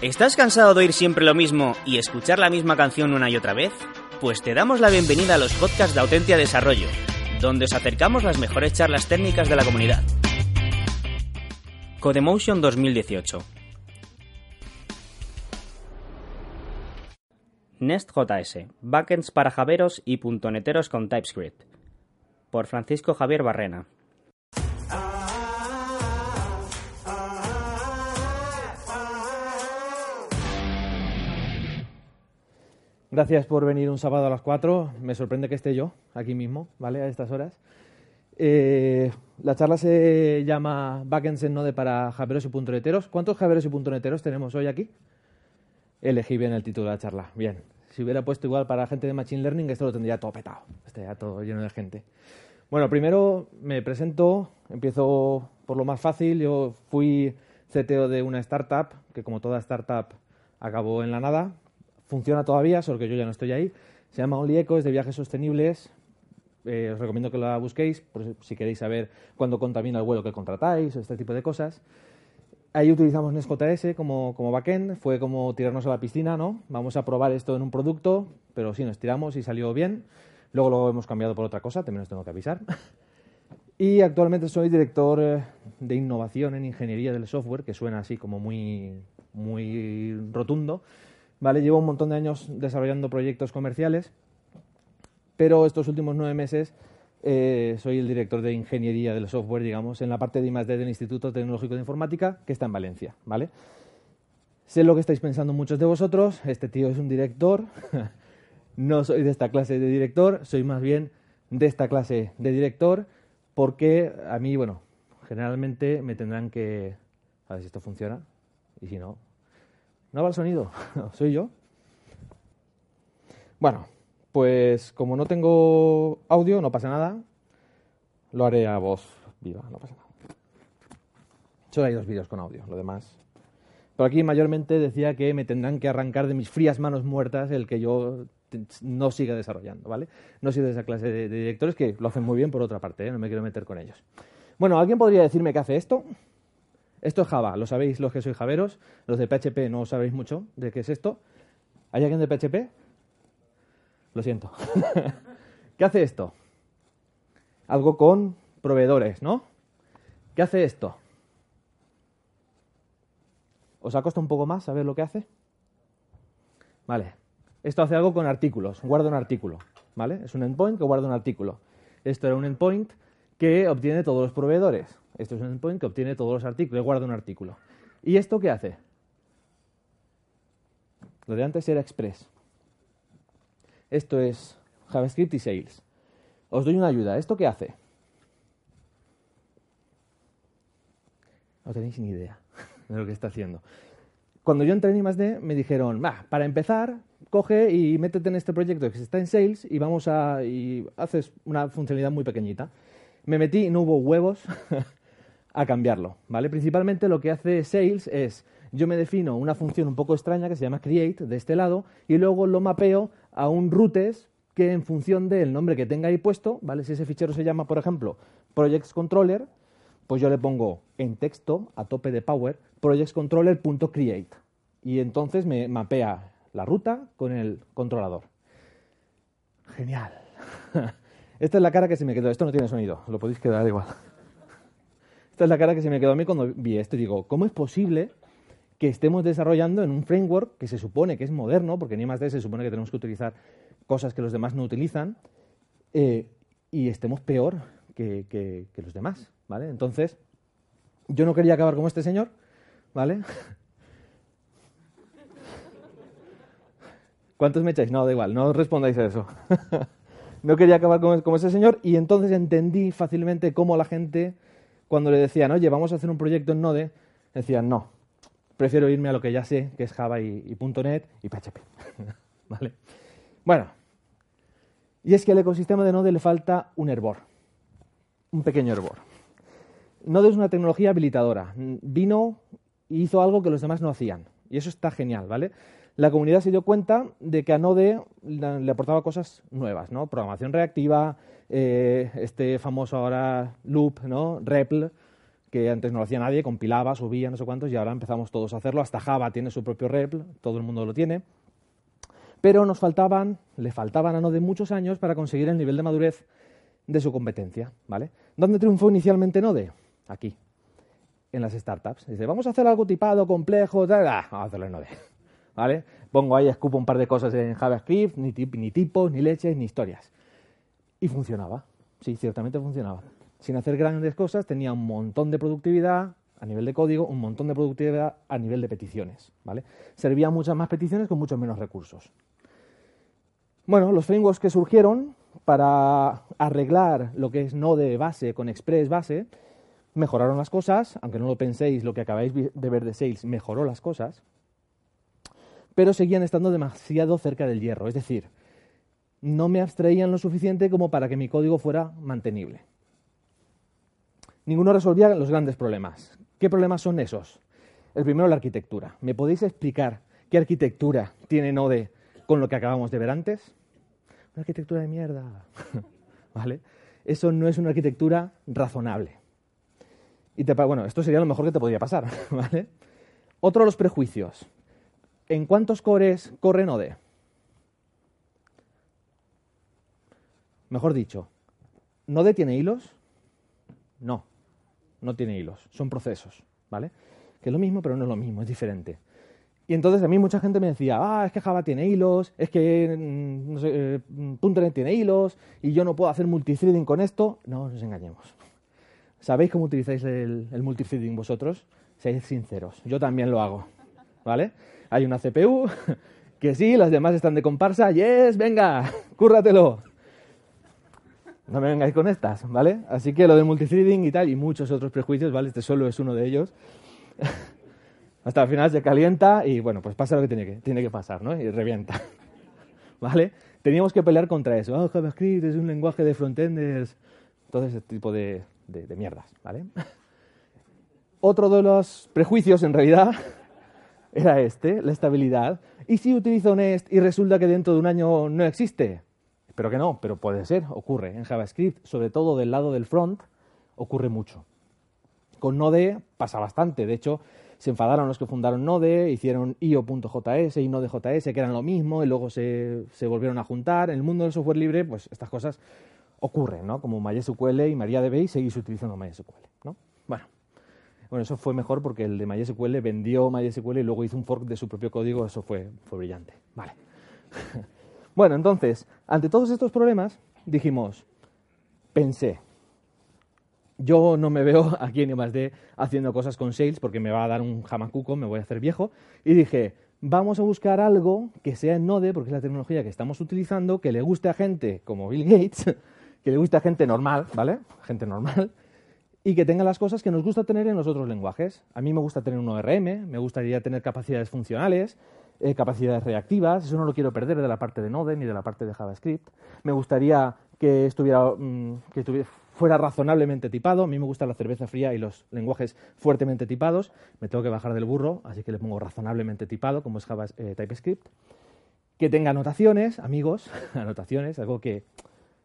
¿Estás cansado de oír siempre lo mismo y escuchar la misma canción una y otra vez? Pues te damos la bienvenida a los podcasts de Autentia Desarrollo, donde os acercamos las mejores charlas técnicas de la comunidad. Codemotion 2018 Nest.js, backends para javeros y puntoneteros con TypeScript. Por Francisco Javier Barrena. Gracias por venir un sábado a las 4. Me sorprende que esté yo aquí mismo, ¿vale? A estas horas. Eh, la charla se llama Backends en Node para javeros y puntoneteros. ¿Cuántos javeros y puntoneteros tenemos hoy aquí? Elegí bien el título de la charla. Bien. Si hubiera puesto igual para gente de Machine Learning, esto lo tendría todo petado. Estaría todo lleno de gente. Bueno, primero me presento. Empiezo por lo más fácil. Yo fui CTO de una startup que, como toda startup, acabó en la nada funciona todavía, solo que yo ya no estoy ahí. Se llama OnlyEco, es de viajes sostenibles. Eh, os recomiendo que la busquéis por si queréis saber cuándo contamina el vuelo que contratáis, este tipo de cosas. Ahí utilizamos Nest.js como, como backend, fue como tirarnos a la piscina, ¿no? Vamos a probar esto en un producto, pero sí, nos tiramos y salió bien. Luego lo hemos cambiado por otra cosa, también os tengo que avisar. Y actualmente soy director eh, de innovación en ingeniería del software, que suena así como muy, muy rotundo, ¿vale? Llevo un montón de años desarrollando proyectos comerciales, pero estos últimos nueve meses eh, soy el director de ingeniería del software, digamos, en la parte de I+.D. del Instituto Tecnológico de Informática, que está en Valencia, ¿vale? Sé lo que estáis pensando muchos de vosotros, este tío es un director, no soy de esta clase de director, soy más bien de esta clase de director, porque a mí, bueno, generalmente me tendrán que... A ver si esto funciona, y si no, no va el sonido, soy yo. Bueno, pues como no tengo audio, no pasa nada. Lo haré a voz viva, no pasa nada. Solo hay dos vídeos con audio, lo demás. Pero aquí mayormente decía que me tendrán que arrancar de mis frías manos muertas el que yo no siga desarrollando, ¿vale? No soy de esa clase de, directores que lo hacen muy bien por otra parte, ¿eh? no me quiero meter con ellos. Bueno, ¿alguien podría decirme qué hace esto? Esto es Java, lo sabéis los que sois javeros, los de PHP no sabéis mucho de qué es esto. ¿Hay alguien de PHP? Lo siento. ¿Qué hace esto? Algo con proveedores, ¿no? ¿Qué hace esto? ¿Os ha costado un poco más saber lo que hace? Vale. Esto hace algo con artículos, guarda un artículo, ¿vale? Es un endpoint que guarda un artículo. Esto era un endpoint que obtiene todos los proveedores. Esto es un endpoint que obtiene todos los artículos, guarda un artículo. ¿Y esto qué hace? Lo de antes era Express. Esto es JavaScript y Sales. Os doy una ayuda. ¿Esto qué hace? No tenéis ni idea de lo que está haciendo. Cuando yo entré en I+.D. me dijeron, va, para empezar, coge y métete en este proyecto que está en Sales y vamos a... y haces una funcionalidad muy pequeñita. Me metí y no hubo huevos a cambiarlo, ¿vale? Principalmente lo que hace Sales es, yo me defino una función un poco extraña que se llama create de este lado y luego lo mapeo a un routes que en función del nombre que tenga ahí puesto, ¿vale? Si ese fichero se llama, por ejemplo, projects controller, pues yo le pongo en texto, a tope de power, projectscontroller.create y entonces me mapea la ruta con el controlador. Genial. Esta es la cara que se me quedó. Esto no tiene sonido, lo podéis quedar igual. Esta es la cara que se me quedó a mí cuando vi esto. Digo, ¿cómo es posible que estemos desarrollando en un framework que se supone que es moderno, porque más de se supone que tenemos que utilizar cosas que los demás no utilizan, eh, y estemos peor que, los demás, ¿vale? Entonces, yo no quería acabar como este señor, ¿vale? ¿Cuántos me echáis? No, da igual, no respondáis a eso. no quería acabar como ese señor y entonces entendí fácilmente cómo la gente cuando le decían, oye, vamos a hacer un proyecto en Node, decían, no, prefiero irme a lo que ya sé, que es Java y, y .NET y PHP. ¿Vale? Bueno, y es que al ecosistema de Node le falta un hervor, un pequeño hervor. Node es una tecnología habilitadora. Vino y hizo algo que los demás no hacían. Y eso está genial, ¿vale? La comunidad se dio cuenta de que a Node le aportaba cosas nuevas, ¿no? Programación reactiva, eh, este famoso ahora loop, ¿no? REPL, que antes no lo hacía nadie, compilaba, subía, no sé cuántos, y ahora empezamos todos a hacerlo. Hasta Java tiene su propio REPL, todo el mundo lo tiene. Pero nos faltaban, le faltaban a Node muchos años para conseguir el nivel de madurez de su competencia, ¿vale? ¿Dónde triunfó inicialmente Node? Aquí, en las startups. Dice, vamos a hacer algo tipado, complejo, tal, ah, vamos a hacerlo en Node. ¿Vale? Pongo ahí, escupo un par de cosas en JavaScript, ni, ni tipos, ni leches, ni historias. Y funcionaba. Sí, ciertamente funcionaba. Sin hacer grandes cosas, tenía un montón de productividad a nivel de código, un montón de productividad a nivel de peticiones. ¿vale? Servía muchas más peticiones con muchos menos recursos. Bueno, los frameworks que surgieron para arreglar lo que es Node base con Express base mejoraron las cosas, aunque no lo penséis, lo que acabáis de ver de Sales mejoró las cosas, pero seguían estando demasiado cerca del hierro, es decir, no me abstraían lo suficiente como para que mi código fuera mantenible. Ninguno resolvía los grandes problemas. ¿Qué problemas son esos? El primero, la arquitectura. ¿Me podéis explicar qué arquitectura tiene Node con lo que acabamos de ver antes? Una arquitectura de mierda. ¿Vale? Eso no es una arquitectura razonable. Y te, bueno, esto sería lo mejor que te podría pasar, ¿vale? Otro los prejuicios. ¿En cuántos cores corre Node? Mejor dicho, ¿Node tiene hilos? No, no tiene hilos, son procesos, ¿vale? Que es lo mismo, pero no es lo mismo, es diferente. Y entonces a mí mucha gente me decía, ah, es que Java tiene hilos, es que mm, no eh, .NET tiene hilos, y yo no puedo hacer multithreading con esto. No nos engañemos. ¿Sabéis cómo utilizáis el, el multithreading vosotros? Seid sinceros. Yo también lo hago. ¿Vale? Hay una CPU que sí, las demás están de comparsa. Yes, venga, cúrratelo. No me vengáis con estas, ¿vale? Así que lo de multithreading y tal, y muchos otros prejuicios, ¿vale? Este solo es uno de ellos. Hasta el final se calienta y, bueno, pues pasa lo que tiene que, tiene que pasar, ¿no? Y revienta. ¿Vale? Teníamos que pelear contra eso. Oh, JavaScript es un lenguaje de frontenders. Todo ese tipo de, de, mierdas, ¿vale? Otro de los prejuicios, en realidad, era este, la estabilidad. ¿Y si utilizo Nest y resulta que dentro de un año no existe? Espero que no, pero puede ser, ocurre. En JavaScript, sobre todo del lado del front, ocurre mucho. Con Node pasa bastante. De hecho, se enfadaron los que fundaron Node, hicieron io.js y Node.js, que eran lo mismo, y luego se, se volvieron a juntar. En el mundo del software libre, pues estas cosas ocurre, ¿no? Como MySQL y MariaDB y seguís utilizando MySQL, ¿no? Bueno, bueno, eso fue mejor porque el de MySQL vendió MySQL y luego hizo un fork de su propio código, eso fue, fue brillante, vale. bueno, entonces, ante todos estos problemas, dijimos, pensé, yo no me veo aquí en I+.D. haciendo cosas con Sales porque me va a dar un jamacuco, me voy a hacer viejo, y dije, vamos a buscar algo que sea en Node, porque es la tecnología que estamos utilizando, que le guste a gente como Bill Gates, que le guste a gente normal, ¿vale? Gente normal, y que tenga las cosas que nos gusta tener en los otros lenguajes. A mí me gusta tener un ORM, me gustaría tener capacidades funcionales, eh, capacidades reactivas, eso no lo quiero perder de la parte de Node ni de la parte de JavaScript. Me gustaría que estuviera, mm, que fuera razonablemente tipado. A mí me gusta la cerveza fría y los lenguajes fuertemente tipados. Me tengo que bajar del burro, así que le pongo razonablemente tipado, como es Java, eh, TypeScript. Que tenga anotaciones, amigos, anotaciones, algo que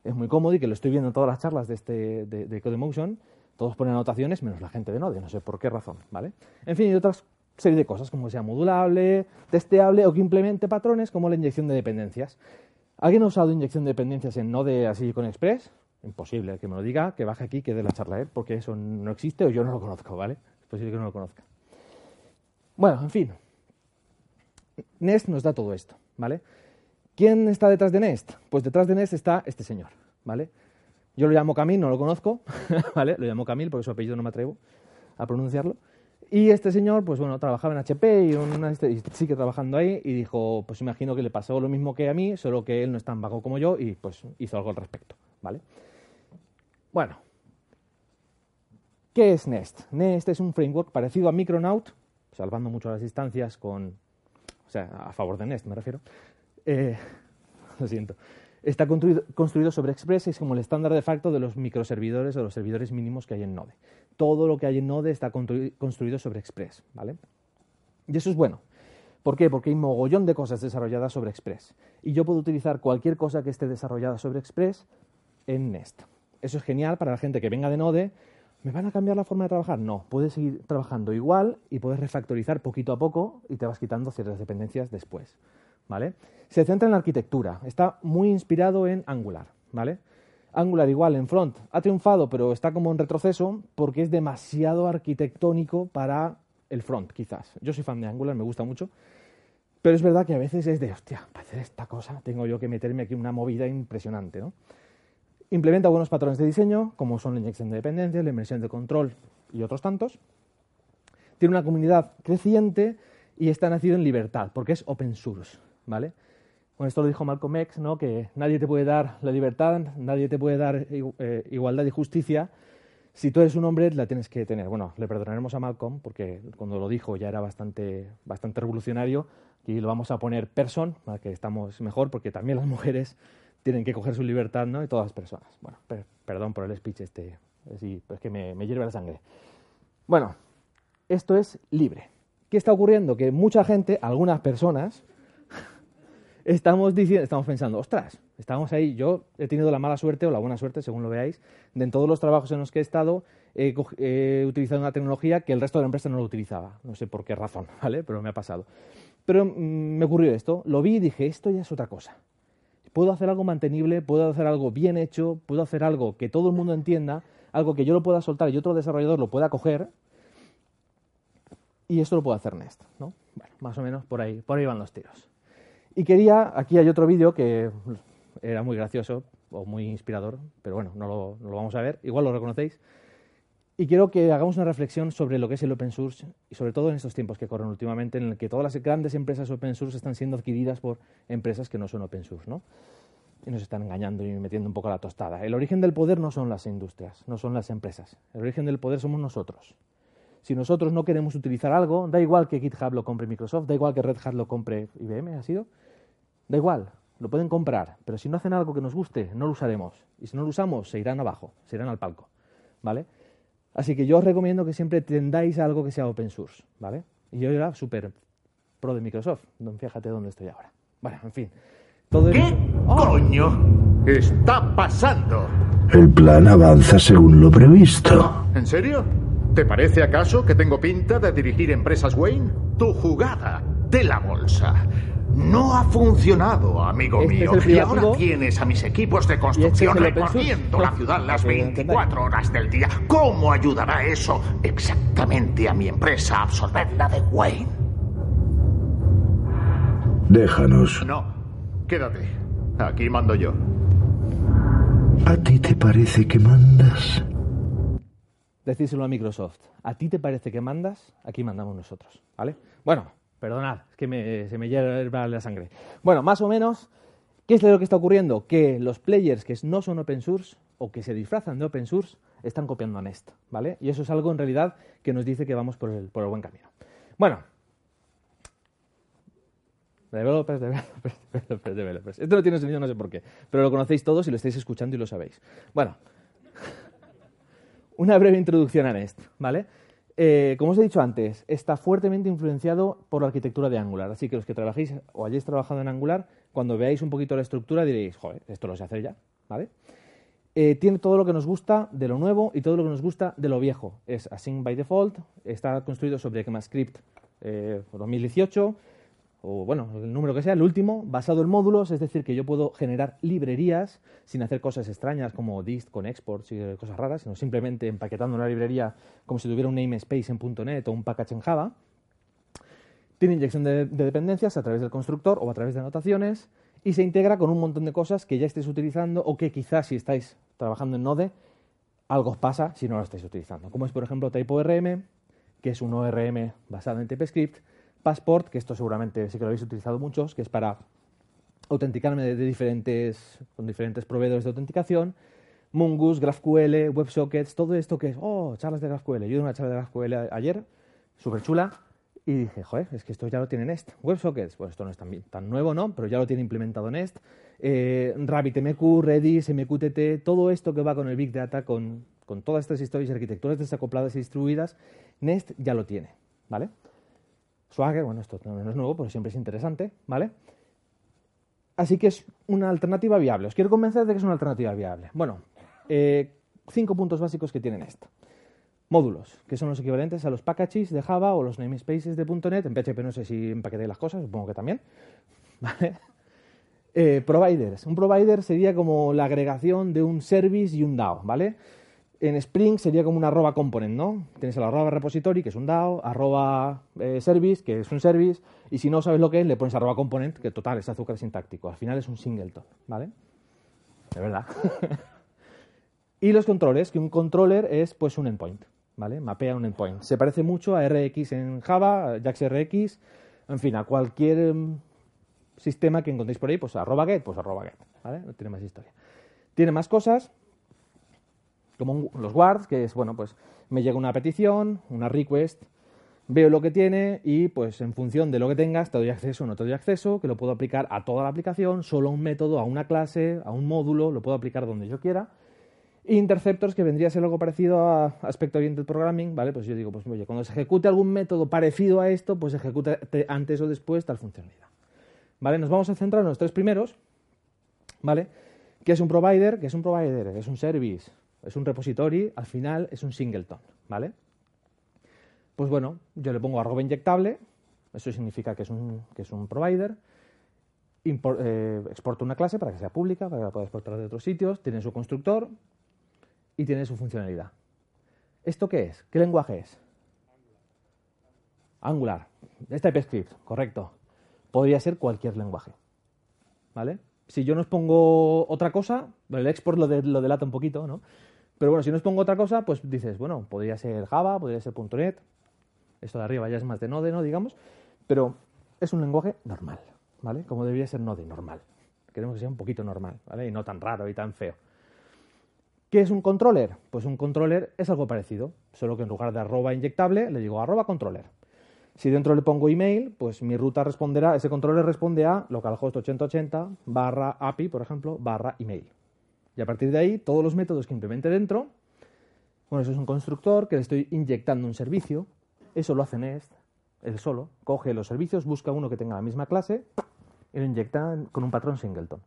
es muy cómodo y que lo estoy viendo en todas las charlas de, este, de, de CodeMotion. Todos ponen anotaciones, menos la gente de Node, no sé por qué razón, ¿vale? En fin, y otras serie de cosas, como sea modulable, testeable o que implemente patrones como la inyección de dependencias. ¿Alguien ha usado inyección de dependencias en Node así con Express? Imposible que me lo diga, que baje aquí, que dé la charla, porque eso no existe o yo no lo conozco, ¿vale? Es posible que no lo conozca. Bueno, en fin. Nest nos da todo esto, ¿vale? ¿Quién está detrás de Nest? Pues detrás de Nest está este señor, ¿vale? Yo lo llamo Camil, no lo conozco, ¿vale? Lo llamo Camil porque su apellido no me atrevo a pronunciarlo. Y este señor, pues bueno, trabajaba en HP y, sigue trabajando ahí y dijo, pues imagino que le pasó lo mismo que a mí, solo que él no es tan vago como yo y pues hizo algo al respecto, ¿vale? Bueno, ¿qué es Nest? Nest es un framework parecido a Micronaut, salvando mucho las distancias con, o sea, a favor de Nest me refiero, eh, lo siento, está construido, construido, sobre Express, es como el estándar de facto de los microservidores o los servidores mínimos que hay en Node. Todo lo que hay en Node está construido sobre Express, ¿vale? Y eso es bueno. ¿Por qué? Porque hay mogollón de cosas desarrolladas sobre Express. Y yo puedo utilizar cualquier cosa que esté desarrollada sobre Express en Nest. Eso es genial para la gente que venga de Node. ¿Me van a cambiar la forma de trabajar? No, puedes seguir trabajando igual y puedes refactorizar poquito a poco y te vas quitando ciertas dependencias después. ¿Vale? Se centra en la arquitectura, está muy inspirado en Angular, ¿vale? Angular igual en front ha triunfado, pero está como en retroceso porque es demasiado arquitectónico para el front, quizás. Yo soy fan de Angular, me gusta mucho, pero es verdad que a veces es de, hostia, para hacer esta cosa tengo yo que meterme aquí una movida impresionante. Implementa buenos patrones de diseño, como son la inyección de dependencias, la inmersión de control y otros tantos. Tiene una comunidad creciente y está nacido en libertad, porque es open source, ¿vale? Bueno, esto lo dijo Malcolm X, ¿no? que nadie te puede dar la libertad, nadie te puede dar eh, igualdad y justicia. Si tú eres un hombre, la tienes que tener. Bueno, le perdonaremos a Malcolm, porque cuando lo dijo ya era bastante, bastante revolucionario, y lo vamos a poner person, que estamos mejor, porque también las mujeres tienen que coger su libertad, ¿no? Y todas las personas. Bueno, perdón por el speech este, sí, es que me, me hierve la sangre. Bueno, esto es libre. ¿Qué está ocurriendo? Que mucha gente, algunas personas, estamos diciendo, estamos pensando, ostras, estamos ahí. Yo he tenido la mala suerte o la buena suerte, según lo veáis, de en todos los trabajos en los que he estado he, utilizado una tecnología que el resto de la empresa no lo utilizaba. No sé por qué razón, ¿vale? Pero me ha pasado. Pero mm, me ocurrió esto, lo vi y dije, esto ya es otra cosa. Puedo hacer algo mantenible, puedo hacer algo bien hecho, puedo hacer algo que todo el mundo entienda, algo que yo lo pueda soltar y otro desarrollador lo pueda coger y esto lo puede hacer Nest, ¿no? Bueno, más o menos por ahí, por ahí van los tiros. Y quería, aquí hay otro vídeo que era muy gracioso o muy inspirador, pero bueno, no lo, no lo vamos a ver, igual lo reconocéis. Y quiero que hagamos una reflexión sobre lo que es el open source y sobre todo en estos tiempos que corren últimamente en el que todas las grandes empresas open source están siendo adquiridas por empresas que no son open source, ¿no? Y nos están engañando y metiendo un poco la tostada. El origen del poder no son las industrias, no son las empresas. El origen del poder somos nosotros. Si nosotros no queremos utilizar algo, da igual que GitHub lo compre Microsoft, da igual que Red Hat lo compre IBM, ¿ha sido? Da igual, lo pueden comprar, pero si no hacen algo que nos guste, no lo usaremos. Y si no lo usamos, se irán abajo, se irán al palco, ¿vale? Así que yo os recomiendo que siempre tendáis algo que sea open source, ¿vale? Y yo era súper pro de Microsoft, fíjate dónde estoy ahora. Bueno, en fin. ¿Qué ¡Oh! coño está pasando? El plan avanza según lo previsto. ¿En serio? ¿Te parece acaso que tengo pinta de dirigir empresas Wayne? Tu jugada de la bolsa no ha funcionado, amigo Este mío. y ahora tienes a mis equipos de este es construcción open recorriendo la ciudad las que lo 24 horas del día. ¿Cómo ayudará eso exactamente a mi empresa a absorber la de Wayne? Déjanos. No, quédate. Aquí mando yo. ¿A ti te parece que mandas? Decíselo a Microsoft. ¿A ti te parece que mandas? Aquí mandamos nosotros, ¿vale? Bueno, perdonad, es que me- se me hierva la sangre. Bueno, más o menos, ¿qué es lo que está ocurriendo? Que los players que no son open source o que se disfrazan de open source están copiando a Nest, ¿vale? Y eso es algo en realidad que nos dice que vamos por el, por el buen camino. Bueno. Developers, developers, developers, developers. Esto no tiene sentido, no sé por qué, pero lo conocéis todos y lo estáis escuchando y lo sabéis. Bueno, una breve introducción a Nest, ¿vale? Eh, como os he dicho antes, está fuertemente influenciado por la arquitectura de Angular, así que los que trabajéis o hayáis trabajado en Angular, cuando veáis un poquito la estructura diréis, joder, esto lo sé hacer ya, ¿vale? Eh, tiene todo lo que nos gusta de lo nuevo y todo lo que nos gusta de lo viejo. Es async by default, está construido sobre ECMAScript eh, 2018, o bueno, el número que sea, el último, basado en módulos, es decir, que yo puedo generar librerías sin hacer cosas extrañas como dist con exports y cosas raras, sino simplemente empaquetando una librería como si tuviera un namespace en .NET o un package en Java. Tiene inyección de, de dependencias a través del constructor o a través de anotaciones y se integra con un montón de cosas que ya estéis utilizando o que quizás si estáis trabajando en Node algo os pasa si no lo estáis utilizando. Como es por ejemplo TypeORM, que es un ORM basado en TypeScript, Passport, que esto seguramente sí que lo habéis utilizado muchos, que es para autenticarme de, diferentes, con diferentes proveedores de autenticación, Mongoose, GraphQL, WebSockets, todo esto que es, oh, charlas de GraphQL. Yo di una charla de GraphQL ayer, súper chula, Y dije, joder, es que esto ya lo tiene Nest. WebSockets, pues esto no es tan, tan nuevo, ¿no? Pero ya lo tiene implementado Nest. Eh, RabbitMQ, Redis, MQTT, todo esto que va con el Big Data, con, con todas estas historias y arquitecturas desacopladas y distribuidas, Nest ya lo tiene, ¿vale? Swagger, bueno, esto no es nuevo, pero siempre es interesante, ¿vale? Así que es una alternativa viable. Os quiero convencer de que es una alternativa viable. Bueno, eh, cinco puntos básicos que tienen esto. Módulos, que son los equivalentes a los packages de Java o los namespaces de .NET. En PHP no sé si empaqueté las cosas, supongo que también. ¿Vale? Eh, providers. Un provider sería como la agregación de un service y un DAO, ¿vale? En Spring sería como un arroba component, ¿no? Tienes el arroba repository, que es un DAO, arroba eh, service, que es un service, y si no sabes lo que es, le pones arroba component, que total, es azúcar sintáctico. Al final es un singleton, ¿vale? De verdad. y los controles, que un controller es pues un endpoint, ¿vale? Mapea un endpoint. Se parece mucho a RX en Java, JaxRX, en fin, a cualquier mm, sistema que encontréis por ahí, pues arroba get, pues arroba get, ¿vale? No tiene más historia. Tiene más cosas, como los guards, que es, bueno, pues me llega una petición, una request, veo lo que tiene y pues en función de lo que tengas te doy acceso o no te doy acceso, que lo puedo aplicar a toda la aplicación, solo a un método, a una clase, a un módulo, lo puedo aplicar donde yo quiera. Interceptors, que vendría a ser algo parecido a Aspect Oriented Programming, ¿vale? Pues yo digo, pues oye, cuando se ejecute algún método parecido a esto, pues ejecute antes o después tal funcionalidad. ¿Vale? Nos vamos a centrar en los tres primeros, ¿vale? ¿Qué es un provider? ¿Qué es un provider? ¿Qué es un service? Es un repository, al final es un singleton, ¿vale? Pues bueno, yo le pongo arroba inyectable, eso significa que es un, que es un provider, eh, exporto una clase para que sea pública, para que la pueda exportar de otros sitios, tiene su constructor y tiene su funcionalidad. ¿Esto qué es? ¿Qué lenguaje es? Angular. Es TypeScript, correcto. Podría ser cualquier lenguaje. ¿Vale? Si yo nos pongo otra cosa, el export lo, lo delata un poquito, ¿no? Pero bueno, si no os pongo otra cosa, pues dices, bueno, podría ser Java, podría ser .NET. Esto de arriba ya es más de Node, ¿no? Digamos. Pero es un lenguaje normal, ¿vale? Como debería ser Node, normal. Queremos que sea un poquito normal, ¿vale? Y no tan raro y tan feo. ¿Qué es un controller? Pues un controller es algo parecido, solo que en lugar de arroba inyectable le digo arroba controller. Si dentro le pongo email, pues mi ruta responderá, ese controller responde a localhost 8080 barra API, por ejemplo, barra email. Y a partir de ahí, todos los métodos que implemente dentro, bueno, eso es un constructor que le estoy inyectando un servicio, eso lo hace Nest, él solo, coge los servicios, busca uno que tenga la misma clase y lo inyecta con un patrón singleton.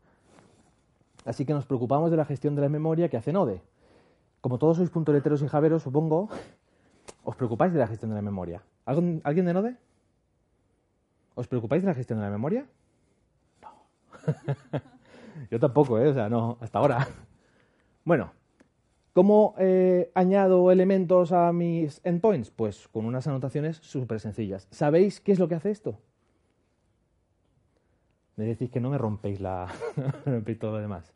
Así que nos preocupamos de la gestión de la memoria que hace Node. Como todos sois puntoleteros y javeros, supongo, os preocupáis de la gestión de la memoria. ¿Alguien de Node? ¿Os preocupáis de la gestión de la memoria? No. Yo tampoco, ¿eh? O sea, no, hasta ahora. Bueno, ¿cómo eh, añado elementos a mis endpoints? Pues con unas anotaciones súper sencillas. ¿Sabéis qué es lo que hace esto? Me decís que no me rompéis la todo lo demás.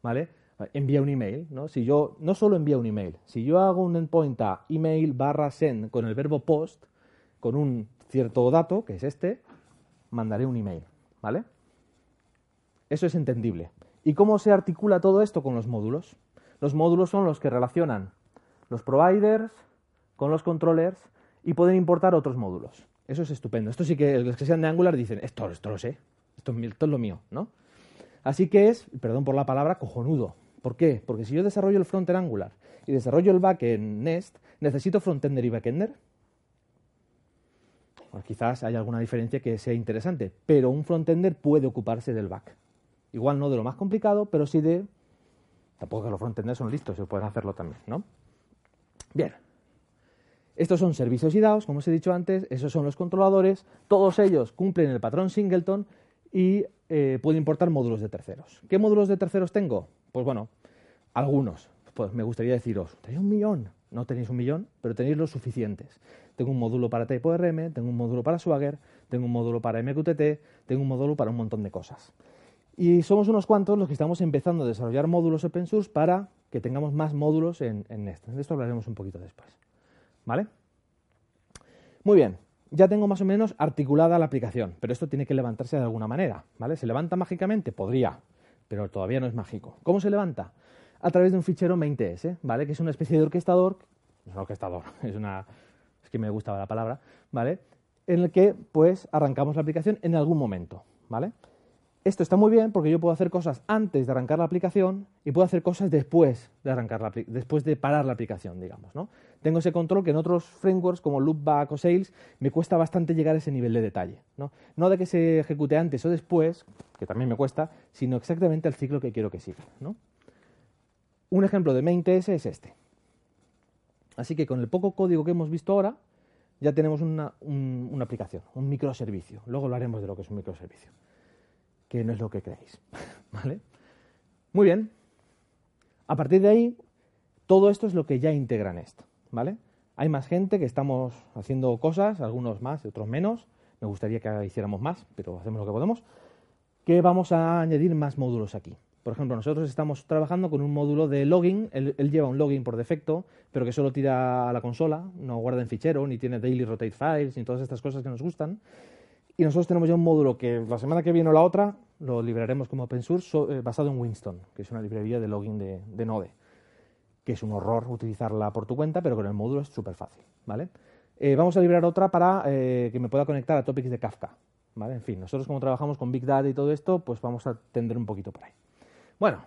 ¿Vale? Envía un email, ¿no? Si yo no solo envía un email, si yo hago un endpoint a email barra send con el verbo post, con un cierto dato, que es este, mandaré un email, ¿vale? Eso es entendible. ¿Y cómo se articula todo esto con los módulos? Los módulos son los que relacionan los providers con los controllers y pueden importar otros módulos. Eso es estupendo. Esto sí que los que sean de Angular dicen, esto, esto lo sé, esto, esto es lo mío, ¿no? Así que es, perdón por la palabra, cojonudo. ¿Por qué? Porque si yo desarrollo el frontend Angular y desarrollo el backend Nest, ¿necesito frontender y backender? quizás haya alguna diferencia que sea interesante, pero un frontender puede ocuparse del back. Igual no de lo más complicado, pero sí de... Tampoco que los frontenders son listos, se pueden hacerlo también, ¿no? Bien. Estos son servicios y DAOs, como os he dicho antes, esos son los controladores, todos ellos cumplen el patrón singleton y eh, importar módulos de terceros. ¿Qué módulos de terceros tengo? Pues bueno, algunos. Pues me gustaría deciros, tenéis un millón. No tenéis un millón, pero tenéis los suficientes. Tengo un módulo para TypeORM, tengo un módulo para Swagger, tengo un módulo para MQTT, tengo un módulo para un montón de cosas. Y somos unos cuantos los que estamos empezando a desarrollar módulos open source para que tengamos más módulos en, en Nest. De esto hablaremos un poquito después. ¿Vale? Muy bien, ya tengo más o menos articulada la aplicación, pero esto tiene que levantarse de alguna manera. ¿Vale? ¿Se levanta mágicamente? Podría, pero todavía no es mágico. ¿Cómo se levanta? A través de un fichero main.ts, ¿vale? Que es una especie de orquestador, es un orquestador, es una, es que me gustaba la palabra, ¿vale? en el que pues arrancamos la aplicación en algún momento, ¿vale? Esto está muy bien porque yo puedo hacer cosas antes de arrancar la aplicación y puedo hacer cosas después de arrancar la, después de parar la aplicación, digamos, ¿no? Tengo ese control que en otros frameworks como Loopback o Sales me cuesta bastante llegar a ese nivel de detalle, ¿no? De que se ejecute antes o después, que también me cuesta, sino exactamente el ciclo que quiero que siga. Un ejemplo de MainTS es este. Así que con el poco código que hemos visto ahora, ya tenemos una, una aplicación, un microservicio. Luego hablaremos de lo que es un microservicio que no es lo que creéis. ¿Vale? Muy bien. A partir de ahí, todo esto es lo que ya integra esto. ¿Vale? Hay más gente que estamos haciendo cosas, algunos más y otros menos. Me gustaría que hiciéramos más, pero hacemos lo que podemos. Que vamos a añadir más módulos aquí. Por ejemplo, nosotros estamos trabajando con un módulo de login. Él, él, lleva un login por defecto, pero que solo tira a la consola, no guarda en fichero, ni tiene daily rotate files, ni todas estas cosas que nos gustan. Y nosotros tenemos ya un módulo que la semana que viene o la otra lo liberaremos como open source eh, basado en Winston, que es una librería de login de, Node, que es un horror utilizarla por tu cuenta, pero con el módulo es súper fácil. ¿vale? Eh, vamos a liberar otra para eh, que me pueda conectar a topics de Kafka. En fin, nosotros como trabajamos con Big Data y todo esto, pues vamos a tender un poquito por ahí. Bueno,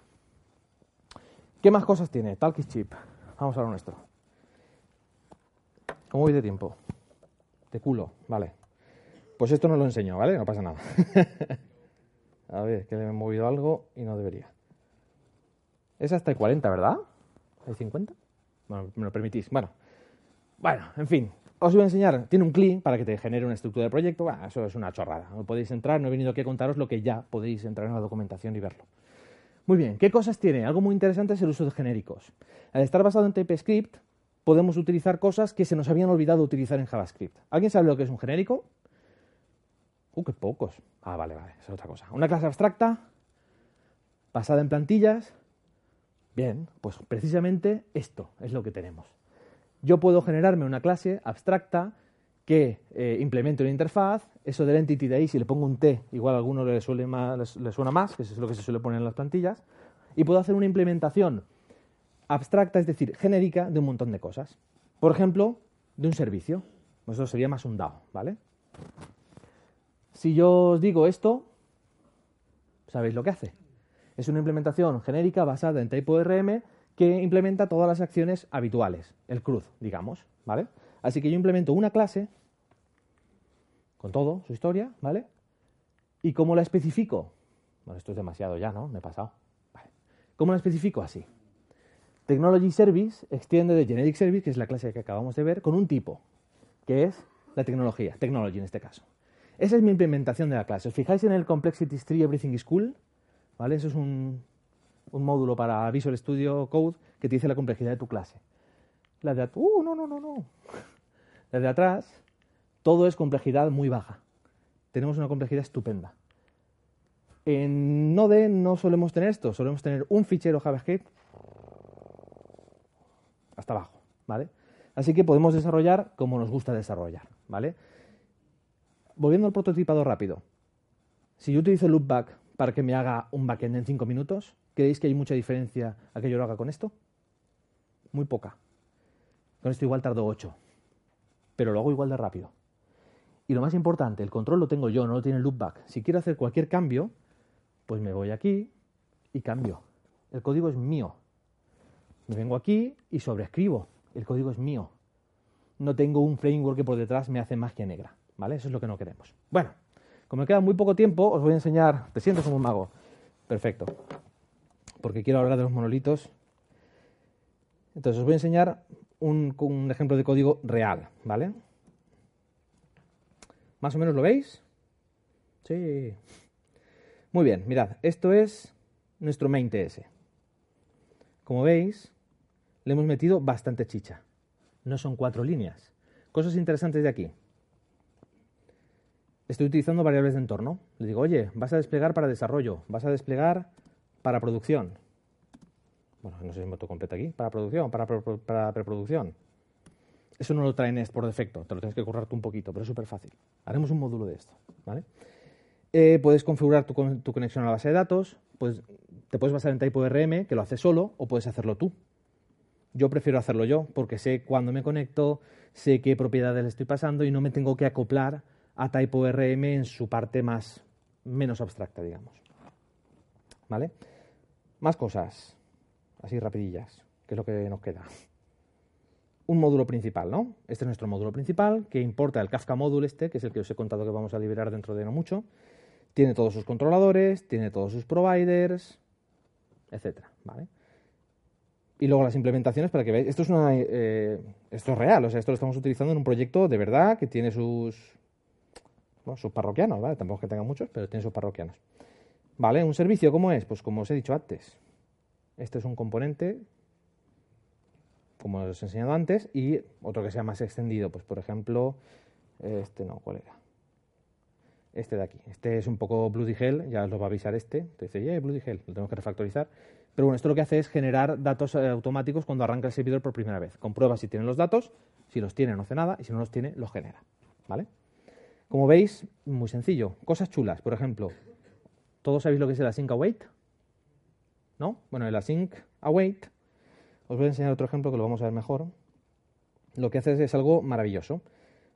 ¿qué más cosas tiene? Talkies Chip. Vamos a lo nuestro. ¿Cómo voy de tiempo? De culo, vale. Pues esto no lo enseño, ¿vale? No pasa nada. a ver, que le he movido algo y no debería. Es hasta el 40, ¿verdad? ¿Hay 50? Bueno, me lo permitís. Bueno, bueno, en fin. Os voy a enseñar. Tiene un CLI para que te genere una estructura de proyecto. Bueno, eso es una chorrada. No podéis entrar. No he venido aquí a contaros lo que ya podéis entrar en la documentación y verlo. Muy bien, ¿qué cosas tiene? Algo muy interesante es el uso de genéricos. Al estar basado en TypeScript, podemos utilizar cosas que se nos habían olvidado utilizar en JavaScript. ¿Alguien sabe lo que es un genérico? Uh, qué pocos. Ah, vale, vale, es otra cosa. Una clase abstracta, basada en plantillas. Bien, pues precisamente esto es lo que tenemos. Yo puedo generarme una clase abstracta que eh, implemente una interfaz, eso del entity de ahí, si le pongo un T, igual a alguno le, suele suena más, que es lo que se suele poner en las plantillas, y puedo hacer una implementación abstracta, es decir, genérica, de un montón de cosas. Por ejemplo, de un servicio. Eso sería más un DAO, ¿vale? Si yo os digo esto, ¿sabéis lo que hace? Es una implementación genérica basada en TypeORM que implementa todas las acciones habituales, el CRUD, digamos, ¿vale? Así que yo implemento una clase con todo, su historia, ¿vale? ¿Y cómo la especifico? Bueno, esto es demasiado ya, ¿no? Me he pasado. Vale. ¿Cómo la especifico? Así. Technology Service extiende de Generic Service, que es la clase que acabamos de ver, con un tipo, que es la tecnología, technology en este caso. Esa es mi implementación de la clase. ¿Os fijáis en el Complexity Tree Everything is Cool? ¿Vale? Eso es un, módulo para Visual Studio Code que te dice la complejidad de tu clase. La de uh, no, no, no, no. La de atrás, todo es complejidad muy baja. Tenemos una complejidad estupenda. En Node no solemos tener esto, solemos tener un fichero JavaScript hasta abajo, ¿vale? Así que podemos desarrollar como nos gusta desarrollar, ¿vale? Volviendo al prototipado rápido. Si yo utilizo Loopback para que me haga un backend en 5 minutos, ¿creéis que hay mucha diferencia a que yo lo haga con esto? Muy poca. Con esto igual tardo 8. Pero lo hago igual de rápido. Y lo más importante, el control lo tengo yo, no lo tiene Loopback. Si quiero hacer cualquier cambio, pues me voy aquí y cambio. El código es mío. Me vengo aquí y sobreescribo. El código es mío. No tengo un framework que por detrás me hace magia negra. ¿Vale? Eso es lo que no queremos. Bueno, como me queda muy poco tiempo, os voy a enseñar. Te sientes como un mago. Perfecto. Porque quiero hablar de los monolitos. Entonces os voy a enseñar un, un ejemplo de código real, ¿vale? ¿Más o menos lo veis? Sí. Muy bien, mirad, esto es nuestro main TS. Como veis, le hemos metido bastante chicha. No son cuatro líneas. Cosas interesantes de aquí estoy utilizando variables de entorno. Le digo, oye, vas a desplegar para desarrollo, vas a desplegar para producción. Bueno, no sé si me completa aquí. Para producción, para, preproducción. Eso no lo trae Nest por defecto, te lo tienes que currarte un poquito, pero es súper fácil. Haremos un módulo de esto, ¿vale? Eh, puedes configurar tu, tu, conexión a la base de datos, pues te puedes basar en TypeORM, que lo hace solo, o puedes hacerlo tú. Yo prefiero hacerlo yo, porque sé cuándo me conecto, sé qué propiedades le estoy pasando y no me tengo que acoplar a TypeORM en su parte más menos abstracta, digamos. ¿Vale? Más cosas, así rapidillas, que es lo que nos queda. Un módulo principal, ¿no? Este es nuestro módulo principal, que importa el Kafka módulo este, que es el que os he contado que vamos a liberar dentro de no mucho. Tiene todos sus controladores, tiene todos sus providers, etcétera, ¿vale? Y luego las implementaciones para que veáis. Esto es una, eh, esto es real, o sea, esto lo estamos utilizando en un proyecto de verdad que tiene sus, bueno, sus parroquianos, ¿vale? Tampoco es que tenga muchos, pero tiene sus parroquianos. ¿Vale? Un servicio, ¿cómo es? Pues como os he dicho antes. Este es un componente, como os he enseñado antes, y otro que sea más extendido. Pues por ejemplo, este no, ¿cuál era? Este de aquí. Este es un poco Bloody Hell, ya os lo va a avisar este. Te dice, yeah, Bloody Hell, lo tenemos que refactorizar. Pero bueno, esto lo que hace es generar datos eh, automáticos cuando arranca el servidor por primera vez. Comprueba si tiene los datos, si los tiene no hace nada, y si no los tiene, los genera. ¿Vale? Como veis, muy sencillo. Cosas chulas, por ejemplo, ¿todos sabéis lo que es el async await? ¿No? Bueno, el async await, os voy a enseñar otro ejemplo que lo vamos a ver mejor. Lo que hace es algo maravilloso.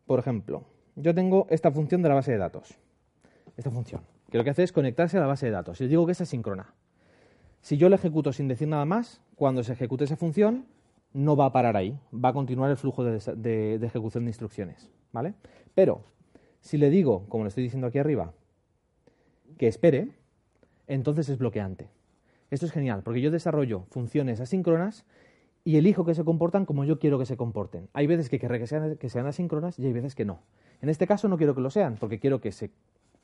Por ejemplo, yo tengo esta función de la base de datos. Esta función, que lo que hace es conectarse a la base de datos. Y os digo que es asíncrona. Si yo la ejecuto sin decir nada más, cuando se ejecute esa función, no va a parar ahí. Va a continuar el flujo de, de, de ejecución de instrucciones. ¿Vale? Pero, si le digo, como le estoy diciendo aquí arriba, que espere, entonces es bloqueante. Esto es genial, porque yo desarrollo funciones asíncronas y elijo que se comportan como yo quiero que se comporten. Hay veces que querré que sean, que sean asíncronas y hay veces que no. En este caso no quiero que lo sean, porque quiero que se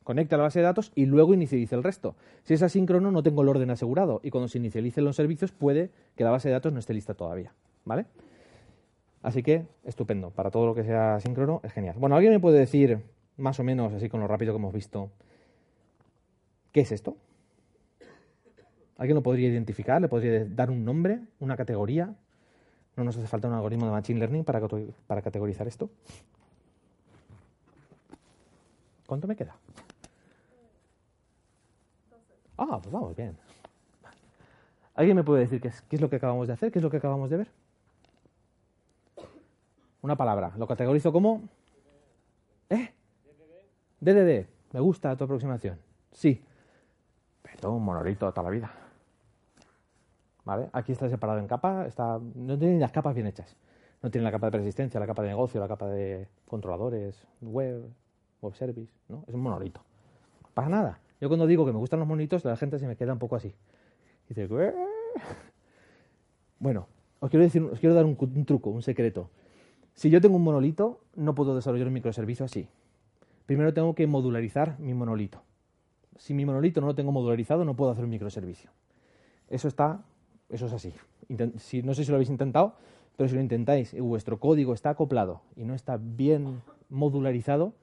conecte a la base de datos y luego inicialice el resto. Si es asíncrono, no tengo el orden asegurado y cuando se inicialicen los servicios puede que la base de datos no esté lista todavía. ¿Vale? Así que, estupendo. Para todo lo que sea asíncrono, es genial. Bueno, ¿alguien me puede decir, más o menos, así con lo rápido que hemos visto, qué es esto? ¿Alguien lo podría identificar? ¿Le podría dar un nombre? ¿Una categoría? No nos hace falta un algoritmo de Machine Learning para, para categorizar esto. ¿Cuánto me queda? Ah, pues vamos bien. ¿Alguien me puede decir qué es, qué es lo que acabamos de hacer? ¿Qué es lo que acabamos de ver? Una palabra. Lo categorizo como. ¿Eh? DDD. Me gusta tu aproximación. Sí. Pero un monolito toda la vida. ¿Vale? Aquí está separado en capa. Está... No tiene las capas bien hechas. No tiene la capa de persistencia, la capa de negocio, la capa de controladores, web, web service. ¿no? Es un monolito. Para nada. Yo cuando digo que me gustan los monitos, la gente se me queda un poco así. Dice, ¿Qué? bueno, os quiero, decir, os quiero dar un, un truco, un secreto. Si yo tengo un monolito, no puedo desarrollar un microservicio así. Primero tengo que modularizar mi monolito. Si mi monolito no lo tengo modularizado, no puedo hacer un microservicio. Eso está, eso es así. Si, no sé si lo habéis intentado, pero si lo intentáis y vuestro código está acoplado y no está bien modularizado,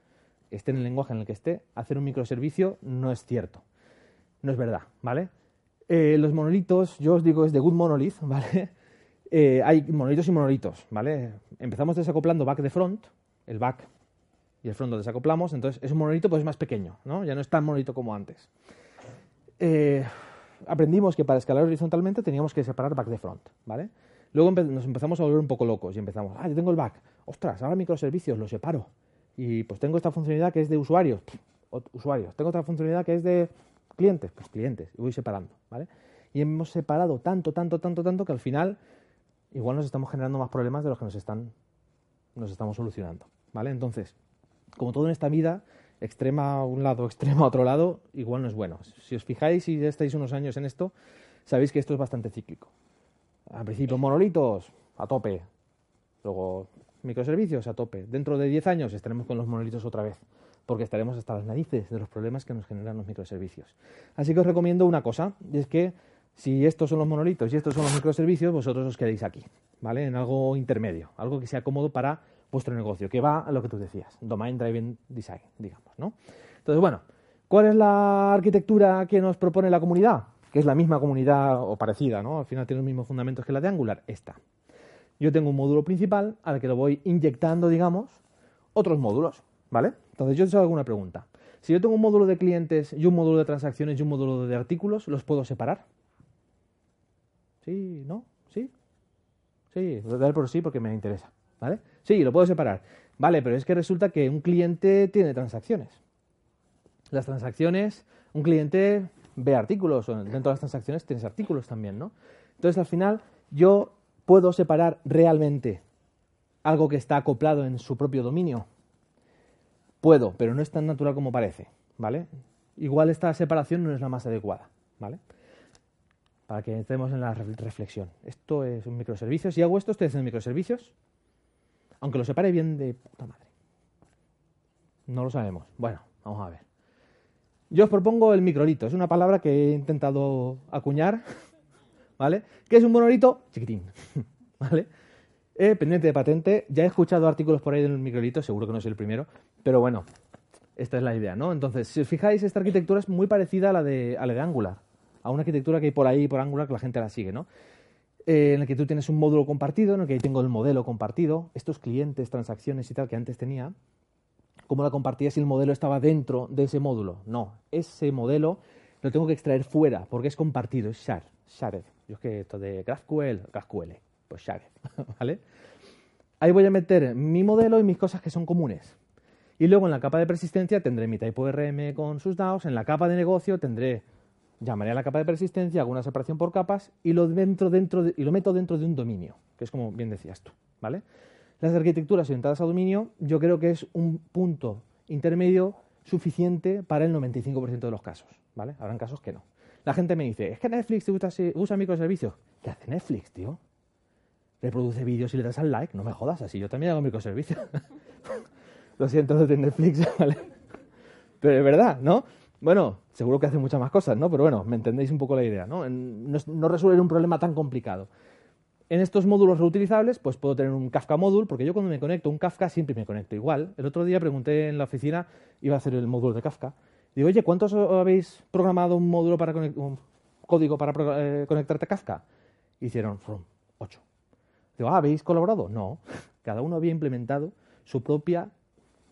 esté en el lenguaje en el que esté, hacer un microservicio no es cierto. No es verdad, ¿vale? Eh, los monolitos, yo os digo, es de good monolith, ¿vale? Eh, hay monolitos y monolitos, ¿vale? Empezamos desacoplando back de front, el back y el front lo desacoplamos, entonces es un monolito pues más pequeño, ¿no? Ya no es tan monolito como antes. Eh, aprendimos que para escalar horizontalmente teníamos que separar back de front, ¿vale? Luego nos empezamos a volver un poco locos y empezamos, ah, yo tengo el back, ostras, ahora microservicios, lo separo. Y pues tengo esta funcionalidad que es de usuarios, Pff, usuarios. Tengo otra funcionalidad que es de clientes, pues clientes, y voy separando, ¿vale? Y hemos separado tanto, tanto, tanto, tanto que al final igual nos estamos generando más problemas de los que nos están nos estamos solucionando, ¿vale? Entonces, como todo en esta vida, extrema a un lado, extrema a otro lado, igual no es bueno. Si os fijáis y ya estáis unos años en esto, sabéis que esto es bastante cíclico. Al principio monolitos, a tope. Luego microservicios, a tope. Dentro de 10 años estaremos con los monolitos otra vez, porque estaremos hasta las narices de los problemas que nos generan los microservicios. Así que os recomiendo una cosa, y es que si estos son los monolitos y estos son los microservicios, vosotros os quedéis aquí, ¿vale? En algo intermedio, algo que sea cómodo para vuestro negocio, que va a lo que tú decías, Domain Driven Design, digamos, ¿no? Entonces, bueno, ¿cuál es la arquitectura que nos propone la comunidad? Que es la misma comunidad o parecida, ¿no? Al final tiene los mismos fundamentos que la de Angular, esta. Yo tengo un módulo principal al que lo voy inyectando, digamos, otros módulos, ¿vale? Entonces, yo os hago alguna pregunta. Si yo tengo un módulo de clientes y un módulo de transacciones y un módulo de artículos, ¿los puedo separar? ¿Sí? ¿No? ¿Sí? Sí, voy a dar por sí porque me interesa. ¿Vale? Sí, lo puedo separar. Vale, pero es que resulta que un cliente tiene transacciones. Las transacciones, un cliente ve artículos, o dentro de las transacciones tienes artículos también, ¿no? Entonces, al final, yo puedo separar realmente algo que está acoplado en su propio dominio. Puedo, pero no es tan natural como parece, ¿vale? Igual esta separación no es la más adecuada, ¿vale? Para que entremos en la reflexión. Esto es un microservicio. Si hago esto, estoy haciendo microservicios. Aunque lo separe bien de puta madre. No lo sabemos. Bueno, vamos a ver. Yo os propongo el microlito. Es una palabra que he intentado acuñar, ¿vale? Que es un monolito chiquitín, ¿vale? Eh, pendiente de patente. Ya he escuchado artículos por ahí del microlito, seguro que no soy el primero, pero bueno, esta es la idea, ¿no? Entonces, si os fijáis, esta arquitectura es muy parecida a la de, a la de Angular, a una arquitectura que hay por ahí, por Angular, que la gente la sigue, ¿no? Eh, en el que tú tienes un módulo compartido, en el que tengo el modelo compartido, estos clientes, transacciones y tal que antes tenía, ¿cómo la compartía si el modelo estaba dentro de ese módulo? No, ese modelo lo tengo que extraer fuera, porque es compartido, es share, shared. Yo es que esto de GraphQL, GraphQL, pues shared, ¿vale? Ahí voy a meter mi modelo y mis cosas que son comunes. Y luego en la capa de persistencia tendré mi typo RM con sus DAOs, en la capa de negocio tendré, llamaré a la capa de persistencia, hago una separación por capas y lo, dentro, dentro y lo meto dentro de un dominio, que es como bien decías tú, ¿vale? Las arquitecturas orientadas a dominio yo creo que es un punto intermedio suficiente para el 95% de los casos, ¿vale? Habrán casos que no. La gente me dice, es que Netflix usa, usa microservicios. ¿Qué hace Netflix, tío? reproduce vídeos y le das al like, no me jodas, así yo también hago microservicios. Lo siento, no de Netflix, ¿vale? Pero es verdad, ¿no? Bueno, seguro que hace muchas más cosas, ¿no? Pero bueno, me entendéis un poco la idea, ¿no? No, no resuelve un problema tan complicado. En estos módulos reutilizables, pues puedo tener un Kafka módulo, porque yo cuando me conecto un Kafka siempre me conecto igual. El otro día pregunté en la oficina, iba a hacer el módulo de Kafka. Digo, oye, ¿cuántos habéis programado un módulo un código para eh, conectarte a Kafka? Hicieron, from, ocho. Digo, ah, ¿habéis colaborado? No. Cada uno había implementado su propia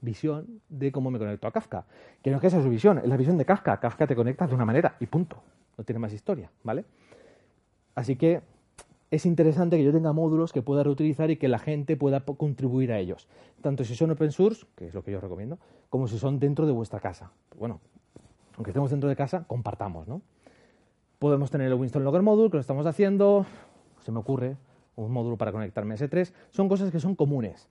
visión de cómo me conecto a Kafka. Que no es que sea su visión, es la visión de Kafka. Kafka te conecta de una manera y punto. No tiene más historia, ¿vale? Así que es interesante que yo tenga módulos que pueda reutilizar y que la gente pueda contribuir a ellos. Tanto si son open source, que es lo que yo recomiendo, como si son dentro de vuestra casa. Bueno, aunque estemos dentro de casa, compartamos, ¿no? Podemos tener el Winston Logger Module, que lo estamos haciendo, se me ocurre, un módulo para conectarme a S3, son cosas que son comunes.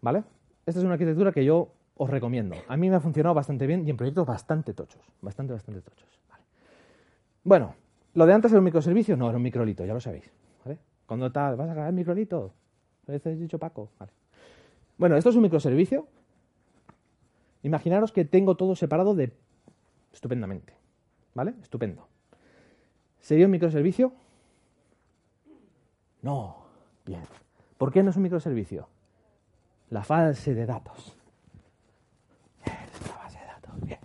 ¿Vale? Esta es una arquitectura que yo os recomiendo. A mí me ha funcionado bastante bien y en proyectos bastante tochos. Bastante, bastante tochos. Bueno, lo de antes era un microservicio, no, era un microlito, ya lo sabéis. ¿vale? Cuando tal, vas a acabar microlito. Lo dicho Paco. Vale. Bueno, esto es un microservicio. Imaginaros que tengo todo separado de estupendamente. ¿Vale? Estupendo. Sería un microservicio no. Bien. ¿Por qué no es un microservicio? La fase de datos. La fase de datos. Bien.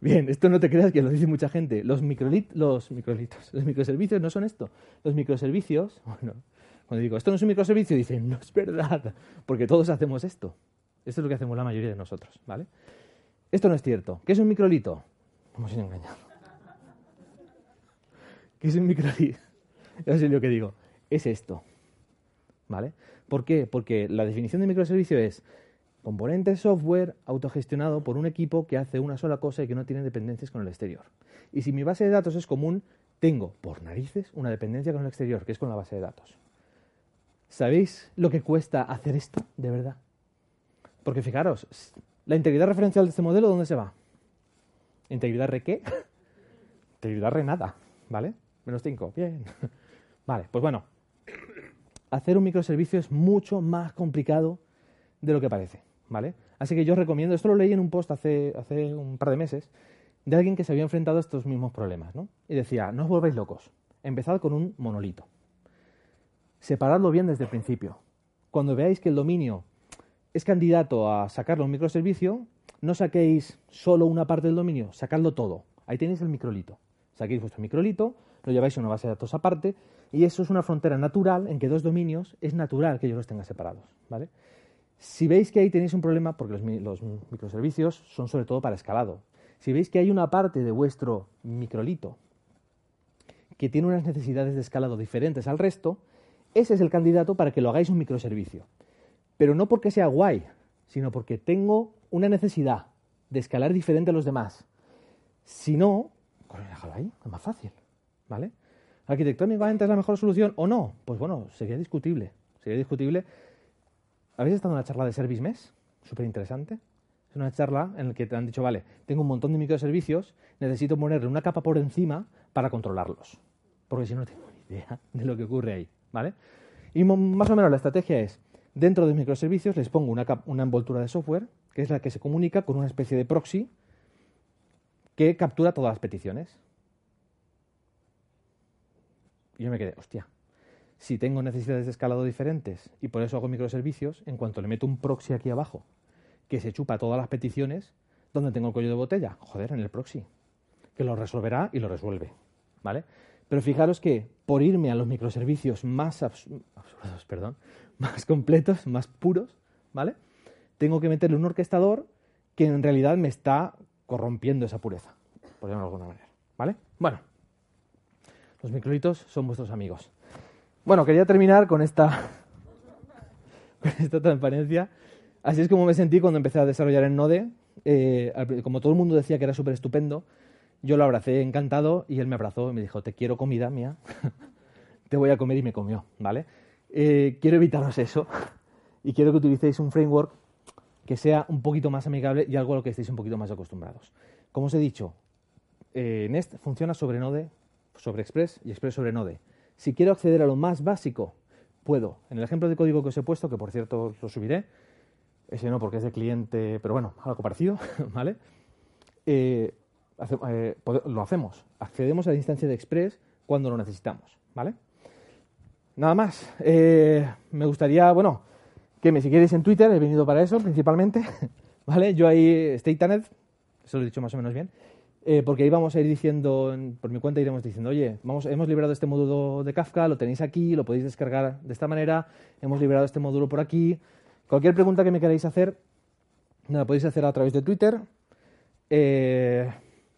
Bien, esto no te creas que lo dice mucha gente. Los, microlit los microlitos, los microservicios no son esto. Los microservicios, bueno, cuando digo esto no es un microservicio, dicen no es verdad, porque todos hacemos esto. Esto es lo que hacemos la mayoría de nosotros, ¿vale? Esto no es cierto. ¿Qué es un microlito? Hemos sido engañados. ¿Qué es un microlito? sé lo que digo. Es esto. ¿Vale? ¿Por qué? Porque la definición de microservicio es componente software autogestionado por un equipo que hace una sola cosa y que no tiene dependencias con el exterior. Y si mi base de datos es común, tengo por narices una dependencia con el exterior, que es con la base de datos. ¿Sabéis lo que cuesta hacer esto, de verdad? Porque fijaros, la integridad referencial de este modelo, ¿dónde se va? ¿Integridad re qué? integridad re nada, ¿vale? Menos 5, bien. Vale, pues bueno, hacer un microservicio es mucho más complicado de lo que parece, ¿vale? Así que yo os recomiendo, esto lo leí en un post hace, hace un par de meses, de alguien que se había enfrentado a estos mismos problemas, ¿no? Y decía, no os volváis locos, empezad con un monolito. Separadlo bien desde el principio. Cuando veáis que el dominio es candidato a sacarlo un microservicio, no saquéis solo una parte del dominio, sacadlo todo. Ahí tenéis el microlito. Saquéis vuestro microlito, lo lleváis a una base de datos aparte y eso es una frontera natural en que dos dominios es natural que ellos los tengan separados. ¿vale? Si veis que ahí tenéis un problema, porque los, microservicios son sobre todo para escalado, si veis que hay una parte de vuestro microlito que tiene unas necesidades de escalado diferentes al resto, ese es el candidato para que lo hagáis un microservicio. Pero no porque sea guay, sino porque tengo una necesidad de escalar diferente a los demás. Si no, déjalo ahí, es más fácil. ¿Vale? ¿Arquitectónicamente es la mejor solución o no? Pues bueno, sería discutible. Sería discutible. ¿Habéis estado en una charla de Service Mesh? Súper interesante. Es una charla en la que te han dicho, vale, tengo un montón de microservicios, necesito ponerle una capa por encima para controlarlos. Porque si no, no tengo ni idea de lo que ocurre ahí. ¿Vale? Y más o menos la estrategia es, dentro de microservicios les pongo una envoltura de software, que es la que se comunica con una especie de proxy que captura todas las peticiones. Y yo me quedé, hostia, si tengo necesidades de escalado diferentes y por eso hago microservicios, en cuanto le meto un proxy aquí abajo que se chupa todas las peticiones, ¿dónde tengo el cuello de botella? Joder, en el proxy, que lo resolverá y lo resuelve, ¿vale? Pero fijaros que por irme a los microservicios más abs- absurdos, perdón, más completos, más puros, ¿vale? Tengo que meterle un orquestador que en realidad me está corrompiendo esa pureza, por llamarlo de alguna manera, ¿vale? Bueno, los microlitos son vuestros amigos. Bueno, quería terminar con esta, con esta transparencia. Así es como me sentí cuando empecé a desarrollar en Node. Eh, como todo el mundo decía que era súper estupendo, yo lo abracé encantado y él me abrazó y me dijo, te quiero comida mía, te voy a comer y me comió, ¿vale? Eh, quiero evitaros eso y quiero que utilicéis un framework que sea un poquito más amigable y algo a lo que estéis un poquito más acostumbrados. Como os he dicho, eh, Nest funciona sobre Node, sobre Express y Express sobre Node. Si quiero acceder a lo más básico, puedo. En el ejemplo de código que os he puesto, que por cierto lo subiré, ese no porque es de cliente, pero bueno, algo parecido, ¿vale? Eh, eh, lo hacemos. Accedemos a la instancia de Express cuando lo necesitamos, ¿vale? Nada más. Me gustaría, bueno, que me siguierais en Twitter, he venido para eso principalmente, ¿vale? Yo ahí, Staytanet, eso lo he dicho más o menos bien, eh, porque ahí vamos a ir diciendo, en- por mi cuenta iremos diciendo, oye, vamos, hemos liberado este módulo de Kafka, lo tenéis aquí, lo podéis descargar de esta manera, hemos liberado este módulo por aquí. Cualquier pregunta que me queráis hacer, me la podéis hacer a través de Twitter. Eh,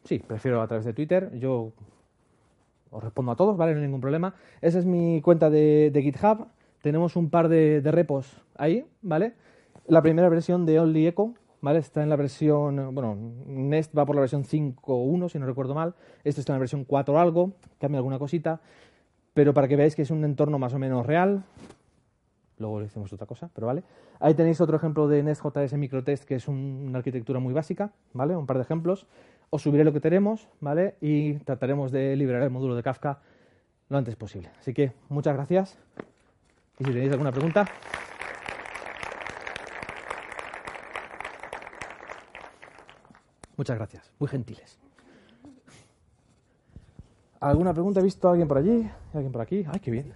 sí, prefiero a través de Twitter. Yo os respondo a todos, ¿vale? No hay ningún problema. Esa es mi cuenta de GitHub. Tenemos un par de, repos ahí, ¿vale? La primera versión de Only Echo, ¿vale? Está en la versión, bueno, Nest va por la versión 5.1, si no recuerdo mal. Esto está en la versión 4 algo, cambia alguna cosita. Pero para que veáis que es un entorno más o menos real, luego le hicimos otra cosa, pero vale. Ahí tenéis otro ejemplo de Nest.js Microtest, que es un- una arquitectura muy básica, ¿vale? Un par de ejemplos. Os subiré lo que tenemos, ¿vale? Y trataremos de liberar el módulo de Kafka lo antes posible. Así que muchas gracias. Y si tenéis alguna pregunta. Muchas gracias, muy gentiles. ¿Alguna pregunta? ¿He visto a alguien por allí? ¿Alguien por aquí? ¡Ay, qué bien!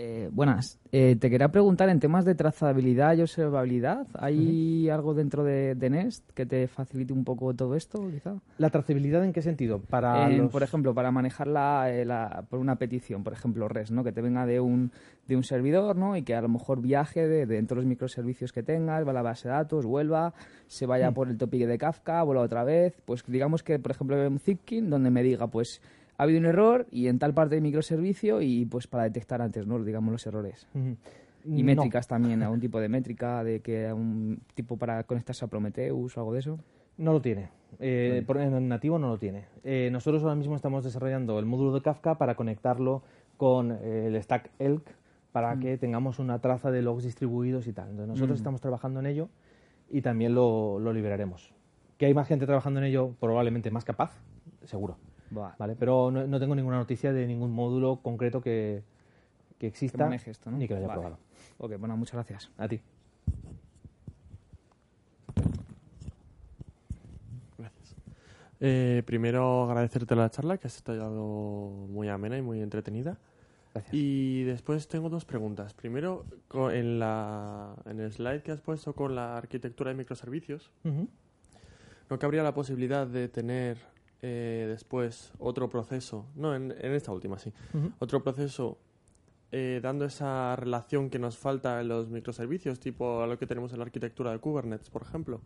Eh, buenas. Eh, te quería preguntar en temas de trazabilidad y observabilidad. ¿Hay algo dentro de, de Nest que te facilite un poco todo esto, quizá? ¿La trazabilidad en qué sentido? Para los- Por ejemplo, para manejarla eh, la- por una petición, por ejemplo, REST, ¿no? que te venga de un, de un servidor ¿no? y que a lo mejor viaje de, dentro de los microservicios que tengas, va a la base de datos, vuelva, se Mm. vaya por el topic de Kafka, vuelva otra vez. Pues digamos que, por ejemplo, un Zipkin donde me diga, pues ha habido un error y en tal parte del microservicio y pues para detectar antes, ¿no? digamos, los errores. Y No. métricas también, algún tipo de métrica, de que un tipo para conectarse a Prometheus o algo de eso. No lo tiene. Eh, en nativo no lo tiene. Eh, nosotros ahora mismo estamos desarrollando el módulo de Kafka para conectarlo con eh, el stack Elk para que tengamos una traza de logs distribuidos y tal. Entonces nosotros estamos trabajando en ello y también lo, lo liberaremos. Que hay más gente trabajando en ello, probablemente más capaz, seguro. Va. ¿Vale? Pero no, no tengo ninguna noticia de ningún módulo concreto que, que Que exista maneje esto, ¿no? ni que lo haya Vale. probado. Ok, bueno, muchas gracias. A ti. Gracias. Eh, primero agradecerte la charla, que has estado muy amena y muy entretenida. Gracias. Y después tengo dos preguntas. Primero, co- en, la, en el slide que has puesto con la arquitectura de microservicios. ¿no cabría la posibilidad de tener eh, después otro proceso? No, en, en esta última sí. Otro proceso eh, dando esa relación que nos falta en los microservicios, tipo a lo que tenemos en la arquitectura de Kubernetes, por ejemplo.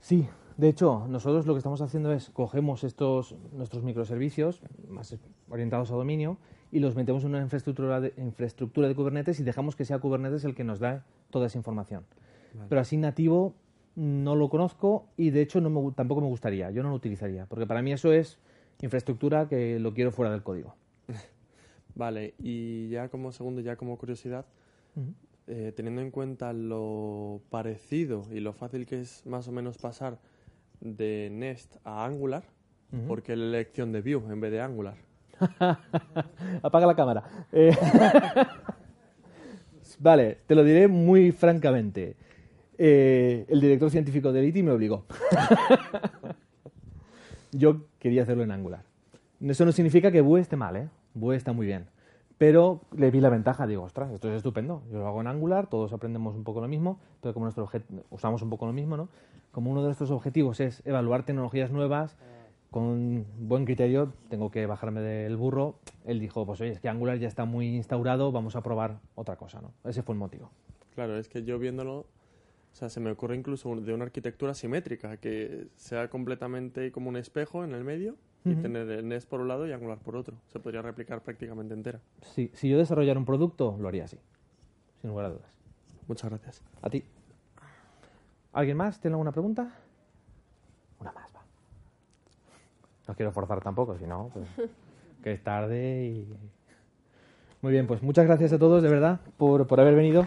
Sí, de hecho, nosotros lo que estamos haciendo es cogemos estos nuestros microservicios más orientados a dominio y los metemos en una infraestructura de, infraestructura de Kubernetes y dejamos que sea Kubernetes el que nos da toda esa información. Pero así nativo no lo conozco y de hecho no me, tampoco me gustaría, yo no lo utilizaría, porque para mí eso es infraestructura que lo quiero fuera del código. Vale, y ya como segundo, ya como curiosidad, eh, teniendo en cuenta lo parecido y lo fácil que es más o menos pasar de Nest a Angular, ¿por qué la elección de Vue en vez de Angular? Apaga la cámara. Eh, vale, te lo diré muy francamente. Eh, el director científico de ITI me obligó. Yo quería hacerlo en Angular. Eso no significa que Vue esté mal, ¿eh? Vue está muy bien. Pero le vi la ventaja, digo, ostras, esto es estupendo. Yo lo hago en Angular, todos aprendemos un poco lo mismo, pero como nuestro usamos un poco lo mismo, ¿no? Como uno de nuestros objetivos es evaluar tecnologías nuevas, con buen criterio, tengo que bajarme del burro. Él dijo, pues oye, es que Angular ya está muy instaurado, vamos a probar otra cosa, ¿no? Ese fue el motivo. Claro, es que yo viéndolo, o sea, se me ocurre incluso de una arquitectura simétrica, que sea completamente como un espejo en el medio y tener el Nest por un lado y Angular por otro. Se podría replicar prácticamente entera. Sí, si yo desarrollara un producto, lo haría así, sin lugar a dudas. Muchas gracias. A ti. ¿Alguien más tiene alguna pregunta? Una más, va. No quiero forzar tampoco, si no, pues, que es tarde y... Muy bien, pues muchas gracias a todos, de verdad, por, por haber venido.